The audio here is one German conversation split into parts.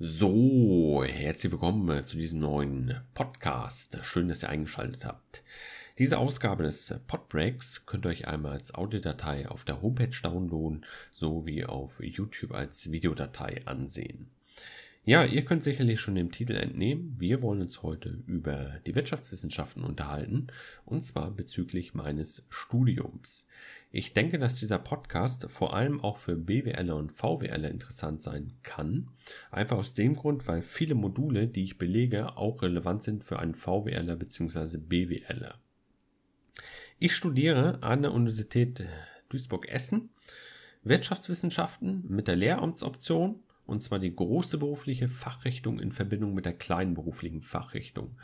So, herzlich willkommen äh, zu diesem neuen Podcast. Schön, dass ihr eingeschaltet habt. Diese Ausgabe des Podbreaks könnt ihr euch einmal als Audiodatei auf der Homepage downloaden, sowie auf YouTube als Videodatei ansehen. Ja, ihr könnt sicherlich schon dem Titel entnehmen. Wir wollen uns heute über die Wirtschaftswissenschaften unterhalten, und zwar bezüglich meines Studiums. Ich denke, dass dieser Podcast vor allem auch für BWLer und VWLer interessant sein kann. Einfach aus dem Grund, weil viele Module, die ich belege, auch relevant sind für einen VWLer bzw. BWLer. Ich studiere an der Universität Duisburg-Essen Wirtschaftswissenschaften mit der Lehramtsoption und zwar die große berufliche Fachrichtung in Verbindung mit der kleinen beruflichen Fachrichtung.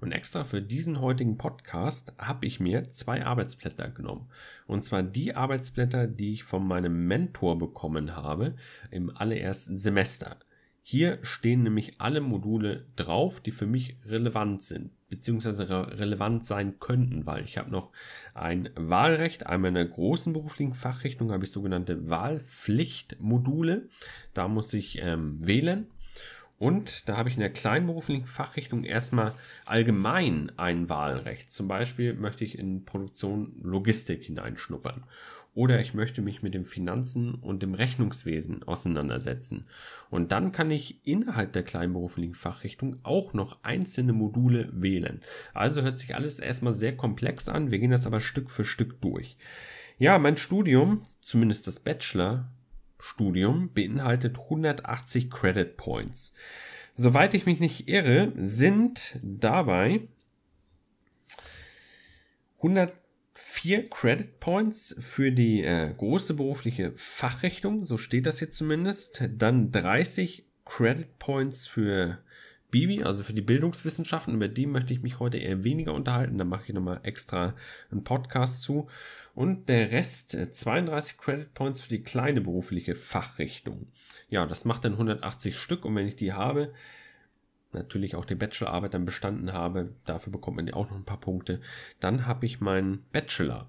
Und extra für diesen heutigen Podcast habe ich mir zwei Arbeitsblätter genommen. Und zwar die Arbeitsblätter, die ich von meinem Mentor bekommen habe im allerersten Semester. Hier stehen nämlich alle Module drauf, die für mich relevant sind, beziehungsweise re relevant sein könnten, weil ich habe noch ein Wahlrecht. Einmal in der großen beruflichen Fachrichtung habe ich sogenannte Wahlpflichtmodule. Da muss ich ähm, wählen. Und da habe ich in der kleinen beruflichen Fachrichtung erstmal allgemein ein Wahlrecht. Zum Beispiel möchte ich in Produktion Logistik hineinschnuppern oder ich möchte mich mit dem Finanzen und dem Rechnungswesen auseinandersetzen. Und dann kann ich innerhalb der kleinberuflichen Fachrichtung auch noch einzelne Module wählen. Also hört sich alles erstmal sehr komplex an. Wir gehen das aber Stück für Stück durch. Ja, mein Studium, zumindest das Bachelor-Studium, beinhaltet 180 Credit Points. Soweit ich mich nicht irre, sind dabei 100 vier Credit Points für die äh, große berufliche Fachrichtung, so steht das jetzt zumindest. Dann 30 Credit Points für Bibi, also für die Bildungswissenschaften. Über die möchte ich mich heute eher weniger unterhalten. Da mache ich nochmal extra einen Podcast zu. Und der Rest, 32 äh, Credit Points für die kleine berufliche Fachrichtung. Ja, das macht dann 180 Stück. Und wenn ich die habe, natürlich auch die Bachelorarbeit dann bestanden habe, dafür bekommt man ja auch noch ein paar Punkte, dann habe ich meinen Bachelor.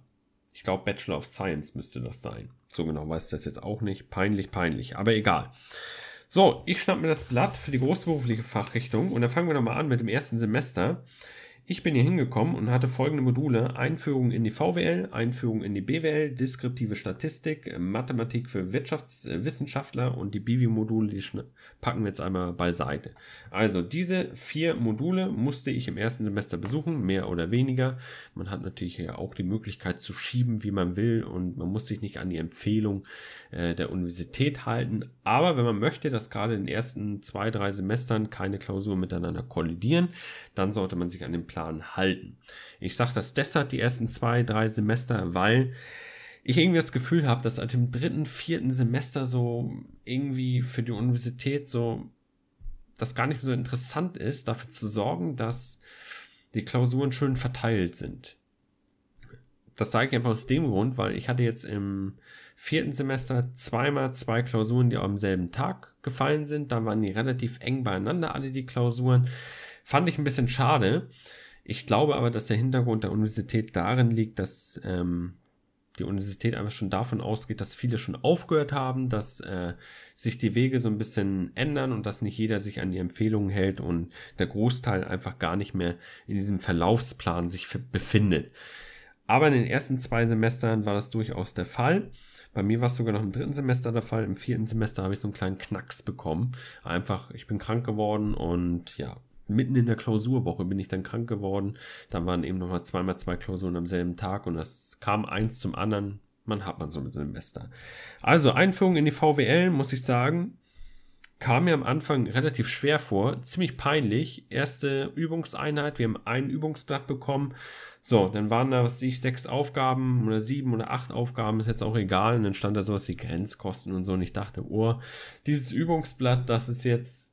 Ich glaube, Bachelor of Science müsste das sein. So genau weiß ich das jetzt auch nicht. Peinlich, peinlich, aber egal. So, ich schnapp mir das Blatt für die großberufliche Fachrichtung und dann fangen wir nochmal an mit dem ersten Semester. Ich bin hier hingekommen und hatte folgende Module. Einführung in die VWL, Einführung in die BWL, deskriptive Statistik, Mathematik für Wirtschaftswissenschaftler und die BIVI-Module, die packen wir jetzt einmal beiseite. Also diese vier Module musste ich im ersten Semester besuchen, mehr oder weniger. Man hat natürlich ja auch die Möglichkeit zu schieben, wie man will und man muss sich nicht an die Empfehlung äh, der Universität halten. Aber wenn man möchte, dass gerade in den ersten zwei, drei Semestern keine Klausuren miteinander kollidieren, dann sollte man sich an den Plan halten. Ich sage das deshalb die ersten zwei, drei Semester, weil ich irgendwie das Gefühl habe, dass seit dem dritten, vierten Semester so irgendwie für die Universität so das gar nicht so interessant ist, dafür zu sorgen, dass die Klausuren schön verteilt sind. Das sage ich einfach aus dem Grund, weil ich hatte jetzt im vierten Semester zweimal zwei Klausuren, die am selben Tag gefallen sind. Da waren die relativ eng beieinander, alle die Klausuren. Fand ich ein bisschen schade. Ich glaube aber, dass der Hintergrund der Universität darin liegt, dass ähm, die Universität einfach schon davon ausgeht, dass viele schon aufgehört haben, dass äh, sich die Wege so ein bisschen ändern und dass nicht jeder sich an die Empfehlungen hält und der Großteil einfach gar nicht mehr in diesem Verlaufsplan sich befindet. Aber in den ersten zwei Semestern war das durchaus der Fall. Bei mir war es sogar noch im dritten Semester der Fall. Im vierten Semester habe ich so einen kleinen Knacks bekommen. Einfach, ich bin krank geworden und ja, mitten in der Klausurwoche bin ich dann krank geworden. Dann waren eben nochmal zweimal zwei Klausuren am selben Tag und das kam eins zum anderen. Man hat man so ein Semester. Also Einführung in die VWL, muss ich sagen, kam mir am Anfang relativ schwer vor, ziemlich peinlich. Erste Übungseinheit, wir haben ein Übungsblatt bekommen. So, dann waren da, was ich, sechs Aufgaben oder sieben oder acht Aufgaben, ist jetzt auch egal. Und dann stand da sowas wie Grenzkosten und so. Und ich dachte, oh, dieses Übungsblatt, das ist jetzt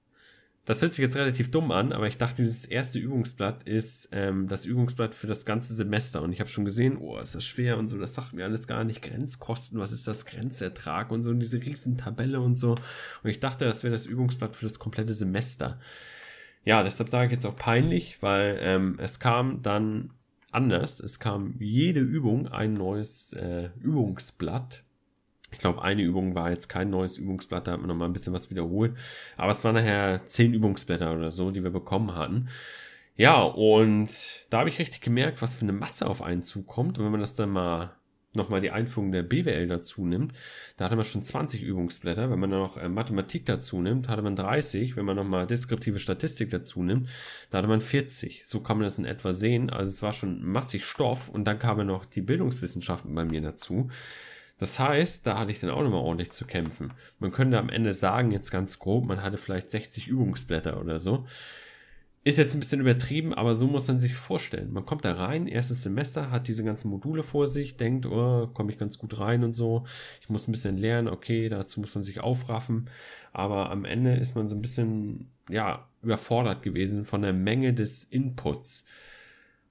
das hört sich jetzt relativ dumm an, aber ich dachte, dieses erste Übungsblatt ist ähm, das Übungsblatt für das ganze Semester. Und ich habe schon gesehen, oh, ist das schwer und so, das sagt mir alles gar nicht. Grenzkosten, was ist das Grenzertrag und so, und diese riesen Tabelle und so. Und ich dachte, das wäre das Übungsblatt für das komplette Semester. Ja, deshalb sage ich jetzt auch peinlich, weil ähm, es kam dann anders. Es kam jede Übung ein neues äh, Übungsblatt glaube, eine Übung war jetzt kein neues Übungsblatt, da hat man nochmal ein bisschen was wiederholt. Aber es waren nachher zehn Übungsblätter oder so, die wir bekommen hatten. Ja, und da habe ich richtig gemerkt, was für eine Masse auf einen zukommt. Und wenn man das dann mal nochmal die Einführung der BWL dazu nimmt, da hatte man schon 20 Übungsblätter. Wenn man dann noch äh, Mathematik dazu nimmt, hatte man 30. Wenn man nochmal deskriptive Statistik dazu nimmt, da hatte man 40. So kann man das in etwa sehen. Also es war schon massig Stoff und dann kamen noch die Bildungswissenschaften bei mir dazu. Das heißt, da hatte ich dann auch nochmal ordentlich zu kämpfen. Man könnte am Ende sagen, jetzt ganz grob, man hatte vielleicht 60 Übungsblätter oder so. Ist jetzt ein bisschen übertrieben, aber so muss man sich vorstellen. Man kommt da rein, erstes Semester, hat diese ganzen Module vor sich, denkt, oh, komme ich ganz gut rein und so. Ich muss ein bisschen lernen, okay, dazu muss man sich aufraffen. Aber am Ende ist man so ein bisschen, ja, überfordert gewesen von der Menge des Inputs.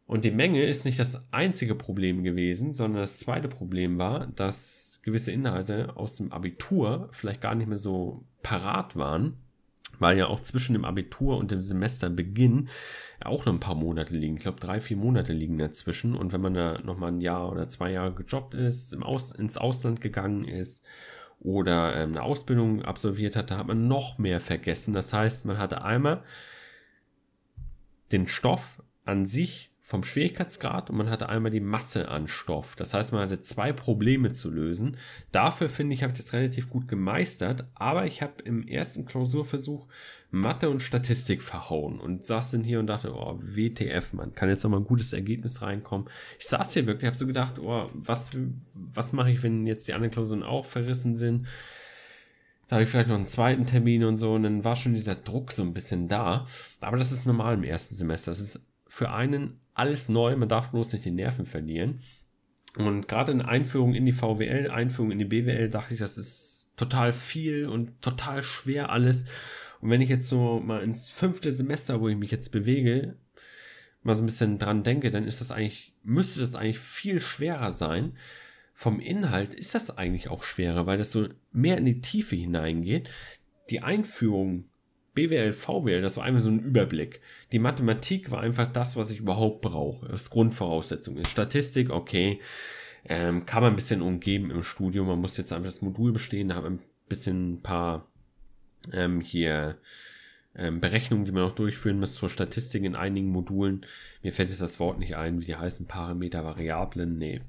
Und die Menge ist nicht das einzige Problem gewesen, sondern das zweite Problem war, dass gewisse Inhalte aus dem Abitur vielleicht gar nicht mehr so parat waren weil ja auch zwischen dem Abitur und dem Semesterbeginn auch noch ein paar Monate liegen. Ich glaube, drei, vier Monate liegen dazwischen. Und wenn man da nochmal ein Jahr oder zwei Jahre gejobbt ist, im Aus ins Ausland gegangen ist oder ähm, eine Ausbildung absolviert hat, da hat man noch mehr vergessen. Das heißt, man hatte einmal den Stoff an sich vom Schwierigkeitsgrad und man hatte einmal die Masse an Stoff. Das heißt, man hatte zwei Probleme zu lösen. Dafür finde ich, habe ich das relativ gut gemeistert, aber ich habe im ersten Klausurversuch Mathe und Statistik verhauen und saß dann hier und dachte, oh, WTF, man kann jetzt noch mal ein gutes Ergebnis reinkommen. Ich saß hier wirklich, habe so gedacht, oh, was, was mache ich, wenn jetzt die anderen Klausuren auch verrissen sind? Da habe ich vielleicht noch einen zweiten Termin und so und dann war schon dieser Druck so ein bisschen da. Aber das ist normal im ersten Semester. Das ist für einen alles neu, man darf bloß nicht die Nerven verlieren. Und gerade in Einführung in die VWL, Einführung in die BWL, dachte ich, das ist total viel und total schwer alles. Und wenn ich jetzt so mal ins fünfte Semester, wo ich mich jetzt bewege, mal so ein bisschen dran denke, dann ist das eigentlich, müsste das eigentlich viel schwerer sein. Vom Inhalt ist das eigentlich auch schwerer, weil das so mehr in die Tiefe hineingeht. Die Einführung BWL, VWL, das war einfach so ein Überblick. Die Mathematik war einfach das, was ich überhaupt brauche. Das Grundvoraussetzung ist. Statistik, okay, ähm, kann man ein bisschen umgeben im Studium. Man muss jetzt einfach das Modul bestehen, da haben wir ein bisschen ein paar ähm, hier ähm, Berechnungen, die man noch durchführen muss zur Statistik in einigen Modulen. Mir fällt jetzt das Wort nicht ein, wie die heißen Parameter, Variablen, nee.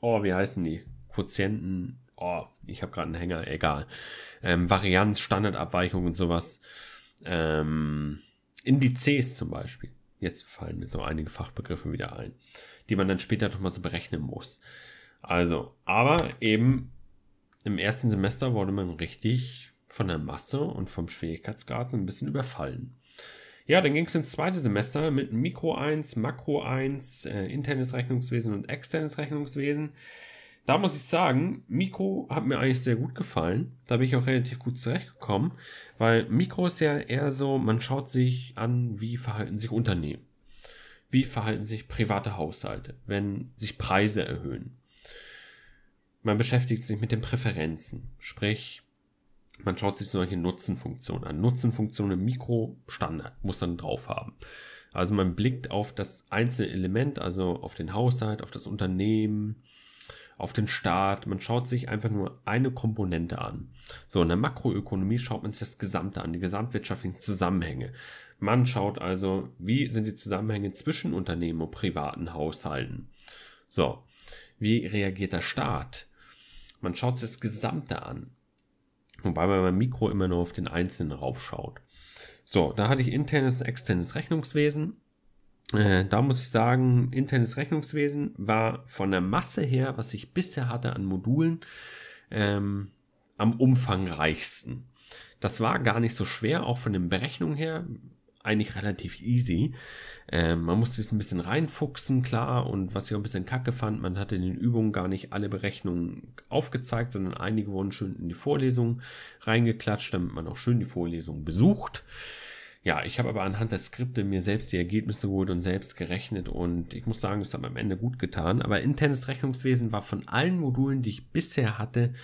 Oh, wie heißen die? Quotienten, oh, ich habe gerade einen Hänger, egal. Ähm, Varianz, Standardabweichung und sowas. Ähm, Indizes zum Beispiel. Jetzt fallen mir so einige Fachbegriffe wieder ein, die man dann später nochmal so berechnen muss. Also, aber eben im ersten Semester wurde man richtig von der Masse und vom Schwierigkeitsgrad so ein bisschen überfallen. Ja, dann ging es ins zweite Semester mit Mikro 1, Makro 1, äh, internes Rechnungswesen und externes Rechnungswesen. Da muss ich sagen, Mikro hat mir eigentlich sehr gut gefallen. Da bin ich auch relativ gut zurechtgekommen, weil Mikro ist ja eher so, man schaut sich an, wie verhalten sich Unternehmen. Wie verhalten sich private Haushalte, wenn sich Preise erhöhen. Man beschäftigt sich mit den Präferenzen, sprich, man schaut sich solche Nutzenfunktionen an. Nutzenfunktionen im Mikro-Standard muss man drauf haben. Also man blickt auf das einzelne Element, also auf den Haushalt, auf das Unternehmen, auf den Staat. Man schaut sich einfach nur eine Komponente an. So, in der Makroökonomie schaut man sich das Gesamte an, die gesamtwirtschaftlichen Zusammenhänge. Man schaut also, wie sind die Zusammenhänge zwischen Unternehmen und privaten Haushalten. So, wie reagiert der Staat? Man schaut sich das Gesamte an. Wobei man beim Mikro immer nur auf den Einzelnen raufschaut. So, da hatte ich internes, externes Rechnungswesen äh, da muss ich sagen, internes Rechnungswesen war von der Masse her, was ich bisher hatte an Modulen, ähm, am umfangreichsten. Das war gar nicht so schwer, auch von den Berechnungen her, eigentlich relativ easy. Ähm, man musste es ein bisschen reinfuchsen, klar, und was ich auch ein bisschen kacke fand, man hatte in den Übungen gar nicht alle Berechnungen aufgezeigt, sondern einige wurden schön in die Vorlesung reingeklatscht, damit man auch schön die Vorlesung besucht. Ja, ich habe aber anhand der Skripte mir selbst die Ergebnisse geholt und selbst gerechnet und ich muss sagen, es hat mir am Ende gut getan. Aber internes Rechnungswesen war von allen Modulen, die ich bisher hatte,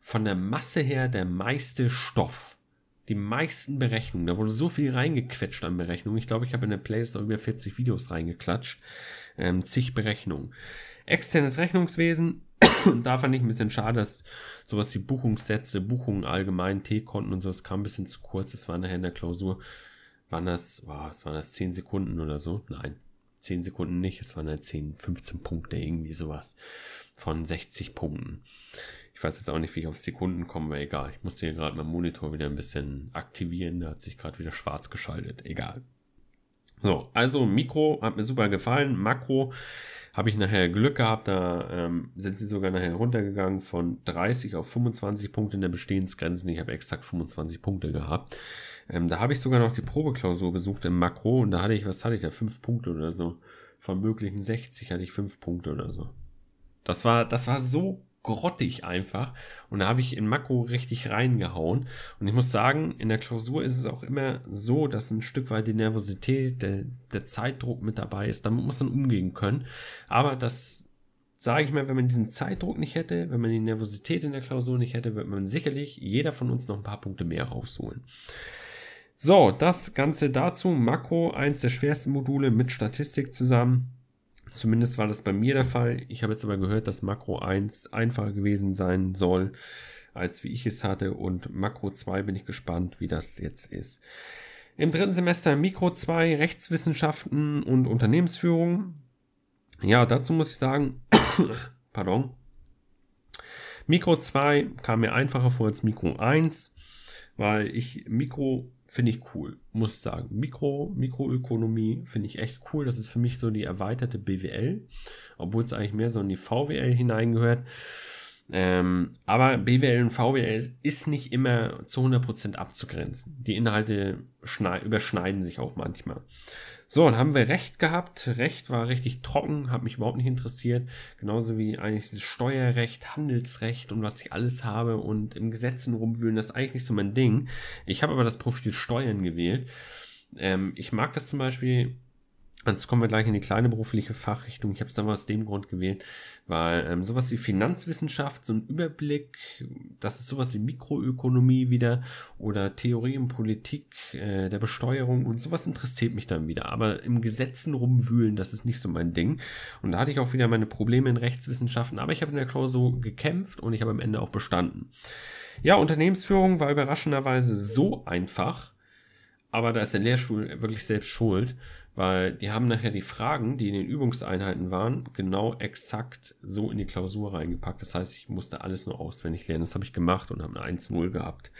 von der Masse her der meiste Stoff. Die meisten Berechnungen. Da wurde so viel reingequetscht an Berechnungen. Ich glaube, ich habe in der Playlist auch über 40 Videos reingeklatscht. Ähm, zig Berechnungen. Externes Rechnungswesen Und da fand ich ein bisschen schade, dass sowas wie Buchungssätze, Buchungen allgemein, T-Konten und so, das kam ein bisschen zu kurz. Das war nachher in der Klausur. Waren das, was waren das, 10 Sekunden oder so? Nein, 10 Sekunden nicht. Es waren halt 10, 15 Punkte, irgendwie sowas. Von 60 Punkten. Ich weiß jetzt auch nicht, wie ich auf Sekunden komme, aber egal. Ich musste hier gerade meinen Monitor wieder ein bisschen aktivieren. Der hat sich gerade wieder schwarz geschaltet. Egal. So, also Mikro hat mir super gefallen. Makro habe ich nachher Glück gehabt, da ähm, sind sie sogar nachher runtergegangen von 30 auf 25 Punkte in der Bestehensgrenze und ich habe exakt 25 Punkte gehabt. Ähm, da habe ich sogar noch die Probeklausur besucht im Makro und da hatte ich, was hatte ich da, 5 Punkte oder so. Von möglichen 60 hatte ich 5 Punkte oder so. Das war, das war so grottig einfach. Und da habe ich in Makro richtig reingehauen. Und ich muss sagen, in der Klausur ist es auch immer so, dass ein Stück weit die Nervosität, der, der Zeitdruck mit dabei ist. Damit muss man umgehen können. Aber das sage ich mal, wenn man diesen Zeitdruck nicht hätte, wenn man die Nervosität in der Klausur nicht hätte, wird man sicherlich jeder von uns noch ein paar Punkte mehr rausholen. So, das Ganze dazu. Makro, eins der schwersten Module mit Statistik zusammen. Zumindest war das bei mir der Fall. Ich habe jetzt aber gehört, dass Makro 1 einfacher gewesen sein soll, als wie ich es hatte. Und Makro 2 bin ich gespannt, wie das jetzt ist. Im dritten Semester Mikro 2 Rechtswissenschaften und Unternehmensführung. Ja, dazu muss ich sagen, pardon. Mikro 2 kam mir einfacher vor als Mikro 1, weil ich Mikro finde ich cool, muss ich sagen. Mikro, Mikroökonomie finde ich echt cool. Das ist für mich so die erweiterte BWL, obwohl es eigentlich mehr so in die VWL hineingehört. Ähm, aber BWL und VWL ist nicht immer zu 100% abzugrenzen. Die Inhalte überschneiden sich auch manchmal. So, dann haben wir Recht gehabt. Recht war richtig trocken, hat mich überhaupt nicht interessiert. Genauso wie eigentlich das Steuerrecht, Handelsrecht und was ich alles habe und im Gesetzen rumwühlen, das ist eigentlich nicht so mein Ding. Ich habe aber das Profil Steuern gewählt. Ähm, ich mag das zum Beispiel Jetzt kommen wir gleich in die kleine berufliche Fachrichtung. Ich habe es dann aus dem Grund gewählt, weil ähm, sowas wie Finanzwissenschaft, so ein Überblick, das ist sowas wie Mikroökonomie wieder oder Theorie und Politik äh, der Besteuerung und sowas interessiert mich dann wieder. Aber im Gesetzen rumwühlen, das ist nicht so mein Ding. Und da hatte ich auch wieder meine Probleme in Rechtswissenschaften, aber ich habe in der Klausur gekämpft und ich habe am Ende auch bestanden. Ja, Unternehmensführung war überraschenderweise so einfach, aber da ist der Lehrstuhl wirklich selbst schuld weil die haben nachher die Fragen, die in den Übungseinheiten waren, genau exakt so in die Klausur reingepackt. Das heißt, ich musste alles nur auswendig lernen. Das habe ich gemacht und habe eine 1-0 gehabt.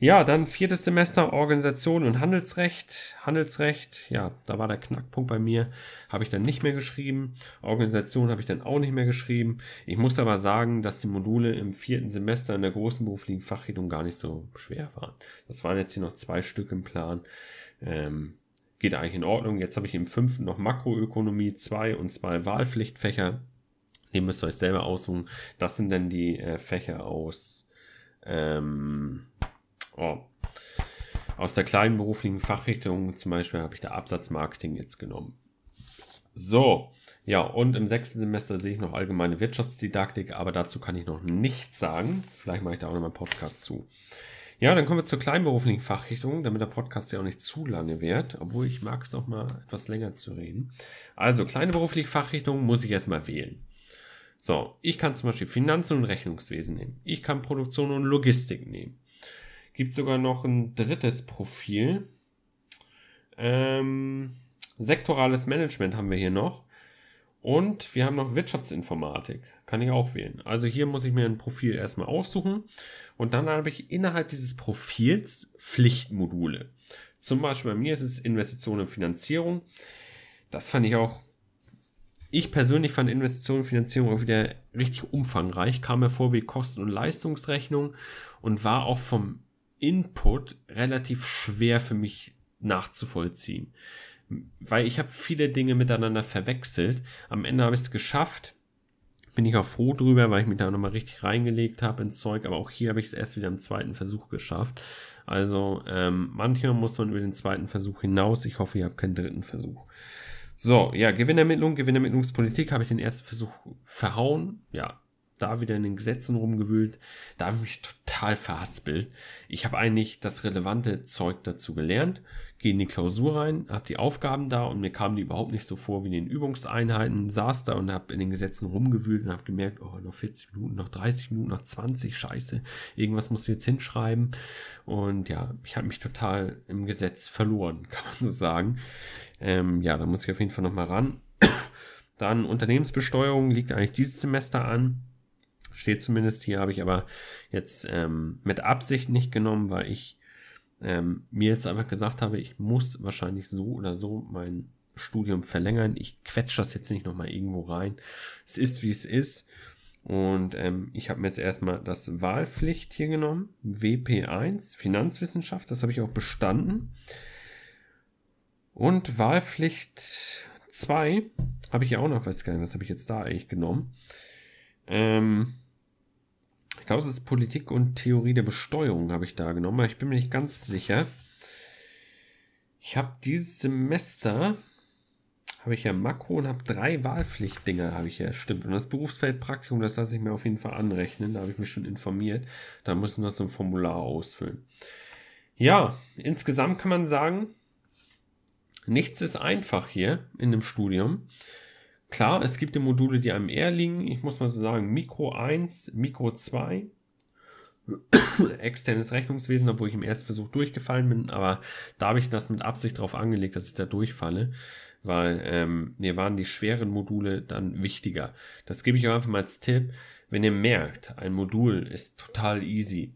Ja, dann viertes Semester Organisation und Handelsrecht. Handelsrecht, ja, da war der Knackpunkt bei mir. Habe ich dann nicht mehr geschrieben. Organisation habe ich dann auch nicht mehr geschrieben. Ich muss aber sagen, dass die Module im vierten Semester in der großen beruflichen Fachrichtung gar nicht so schwer waren. Das waren jetzt hier noch zwei Stück im Plan. Ähm, geht eigentlich in Ordnung. Jetzt habe ich im fünften noch Makroökonomie 2 und zwei Wahlpflichtfächer. Die müsst ihr euch selber aussuchen. Das sind dann die äh, Fächer aus, ähm, oh, aus der kleinen beruflichen Fachrichtung. Zum Beispiel habe ich da Absatzmarketing jetzt genommen. So, ja, und im sechsten Semester sehe ich noch allgemeine Wirtschaftsdidaktik, aber dazu kann ich noch nichts sagen. Vielleicht mache ich da auch noch mal einen Podcast zu. Ja, dann kommen wir zur kleinberuflichen Fachrichtung, damit der Podcast ja auch nicht zu lange wird, obwohl ich mag es auch mal etwas länger zu reden. Also, kleine berufliche Fachrichtung muss ich erstmal wählen. So, ich kann zum Beispiel Finanzen und Rechnungswesen nehmen. Ich kann Produktion und Logistik nehmen. Gibt sogar noch ein drittes Profil. Ähm, sektorales Management haben wir hier noch. Und wir haben noch Wirtschaftsinformatik. Kann ich auch wählen. Also hier muss ich mir ein Profil erstmal aussuchen. Und dann habe ich innerhalb dieses Profils Pflichtmodule. Zum Beispiel bei mir ist es Investition und Finanzierung. Das fand ich auch. Ich persönlich fand Investition und Finanzierung auch wieder richtig umfangreich. Kam mir vor wie Kosten- und Leistungsrechnung und war auch vom Input relativ schwer für mich nachzuvollziehen weil ich habe viele Dinge miteinander verwechselt. Am Ende habe ich es geschafft. Bin ich auch froh drüber, weil ich mich da nochmal richtig reingelegt habe ins Zeug. Aber auch hier habe ich es erst wieder im zweiten Versuch geschafft. Also ähm, manchmal muss man über den zweiten Versuch hinaus. Ich hoffe, ihr habt keinen dritten Versuch. So, ja, Gewinnermittlung, Gewinnermittlungspolitik habe ich den ersten Versuch verhauen. Ja, da wieder in den Gesetzen rumgewühlt. Da habe ich mich total verhaspelt. Ich habe eigentlich das relevante Zeug dazu gelernt, gehe in die Klausur rein, habe die Aufgaben da und mir kamen die überhaupt nicht so vor wie in den Übungseinheiten, saß da und habe in den Gesetzen rumgewühlt und habe gemerkt, oh, noch 40 Minuten, noch 30 Minuten, noch 20, scheiße, irgendwas muss ich jetzt hinschreiben. Und ja, ich habe mich total im Gesetz verloren, kann man so sagen. Ähm, ja, da muss ich auf jeden Fall nochmal ran. Dann Unternehmensbesteuerung liegt eigentlich dieses Semester an. Steht zumindest hier, habe ich aber jetzt ähm, mit Absicht nicht genommen, weil ich ähm, mir jetzt einfach gesagt habe, ich muss wahrscheinlich so oder so mein Studium verlängern. Ich quetsche das jetzt nicht nochmal irgendwo rein. Es ist, wie es ist. Und ähm, ich habe mir jetzt erstmal das Wahlpflicht hier genommen. WP1, Finanzwissenschaft, das habe ich auch bestanden. Und Wahlpflicht 2 habe ich ja auch noch, weiß gar nicht, was habe ich jetzt da eigentlich genommen. Ähm, glaube, es ist Politik und Theorie der Besteuerung habe ich da genommen, ich bin mir nicht ganz sicher. Ich habe dieses Semester habe ich ja Makro und habe drei Wahlpflichtdinger, habe ich ja, stimmt. Und das Berufsfeldpraktikum, das lasse ich mir auf jeden Fall anrechnen, da habe ich mich schon informiert. Da müssen wir so ein Formular ausfüllen. Ja, insgesamt kann man sagen, nichts ist einfach hier in dem Studium. Klar, es gibt die Module, die einem eher liegen. Ich muss mal so sagen, Mikro 1, Mikro 2, externes Rechnungswesen, obwohl ich im ersten Versuch durchgefallen bin, aber da habe ich das mit Absicht drauf angelegt, dass ich da durchfalle, weil ähm, mir waren die schweren Module dann wichtiger. Das gebe ich auch einfach mal als Tipp. Wenn ihr merkt, ein Modul ist total easy,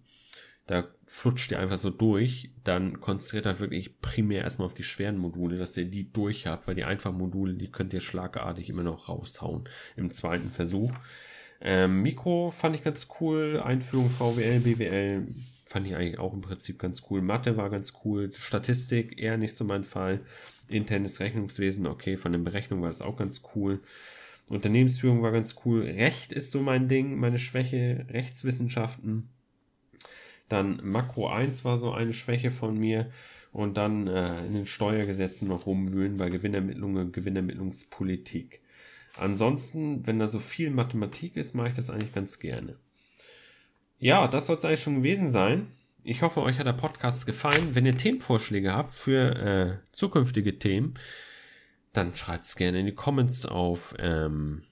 da flutscht ihr einfach so durch, dann konzentriert euch wirklich primär erstmal auf die schweren Module, dass ihr die durch habt, weil die einfachen Module, die könnt ihr schlagartig immer noch raushauen im zweiten Versuch. Ähm, Mikro fand ich ganz cool, Einführung VWL, BWL fand ich eigentlich auch im Prinzip ganz cool. Mathe war ganz cool, Statistik eher nicht so mein Fall. Internes Rechnungswesen, okay, von den Berechnungen war das auch ganz cool. Unternehmensführung war ganz cool. Recht ist so mein Ding, meine Schwäche. Rechtswissenschaften dann Makro 1 war so eine Schwäche von mir. Und dann äh, in den Steuergesetzen noch rumwühlen bei Gewinnermittlungen und Gewinnermittlungspolitik. Ansonsten, wenn da so viel Mathematik ist, mache ich das eigentlich ganz gerne. Ja, das soll es eigentlich schon gewesen sein. Ich hoffe, euch hat der Podcast gefallen. Wenn ihr Themenvorschläge habt für äh, zukünftige Themen, dann schreibt es gerne in die Comments auf ähm,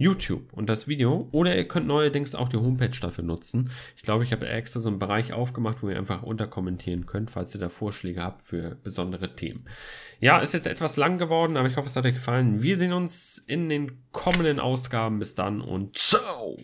YouTube und das Video. Oder ihr könnt neuerdings auch die Homepage dafür nutzen. Ich glaube, ich habe extra so einen Bereich aufgemacht, wo ihr einfach unterkommentieren könnt, falls ihr da Vorschläge habt für besondere Themen. Ja, ist jetzt etwas lang geworden, aber ich hoffe, es hat euch gefallen. Wir sehen uns in den kommenden Ausgaben. Bis dann und ciao!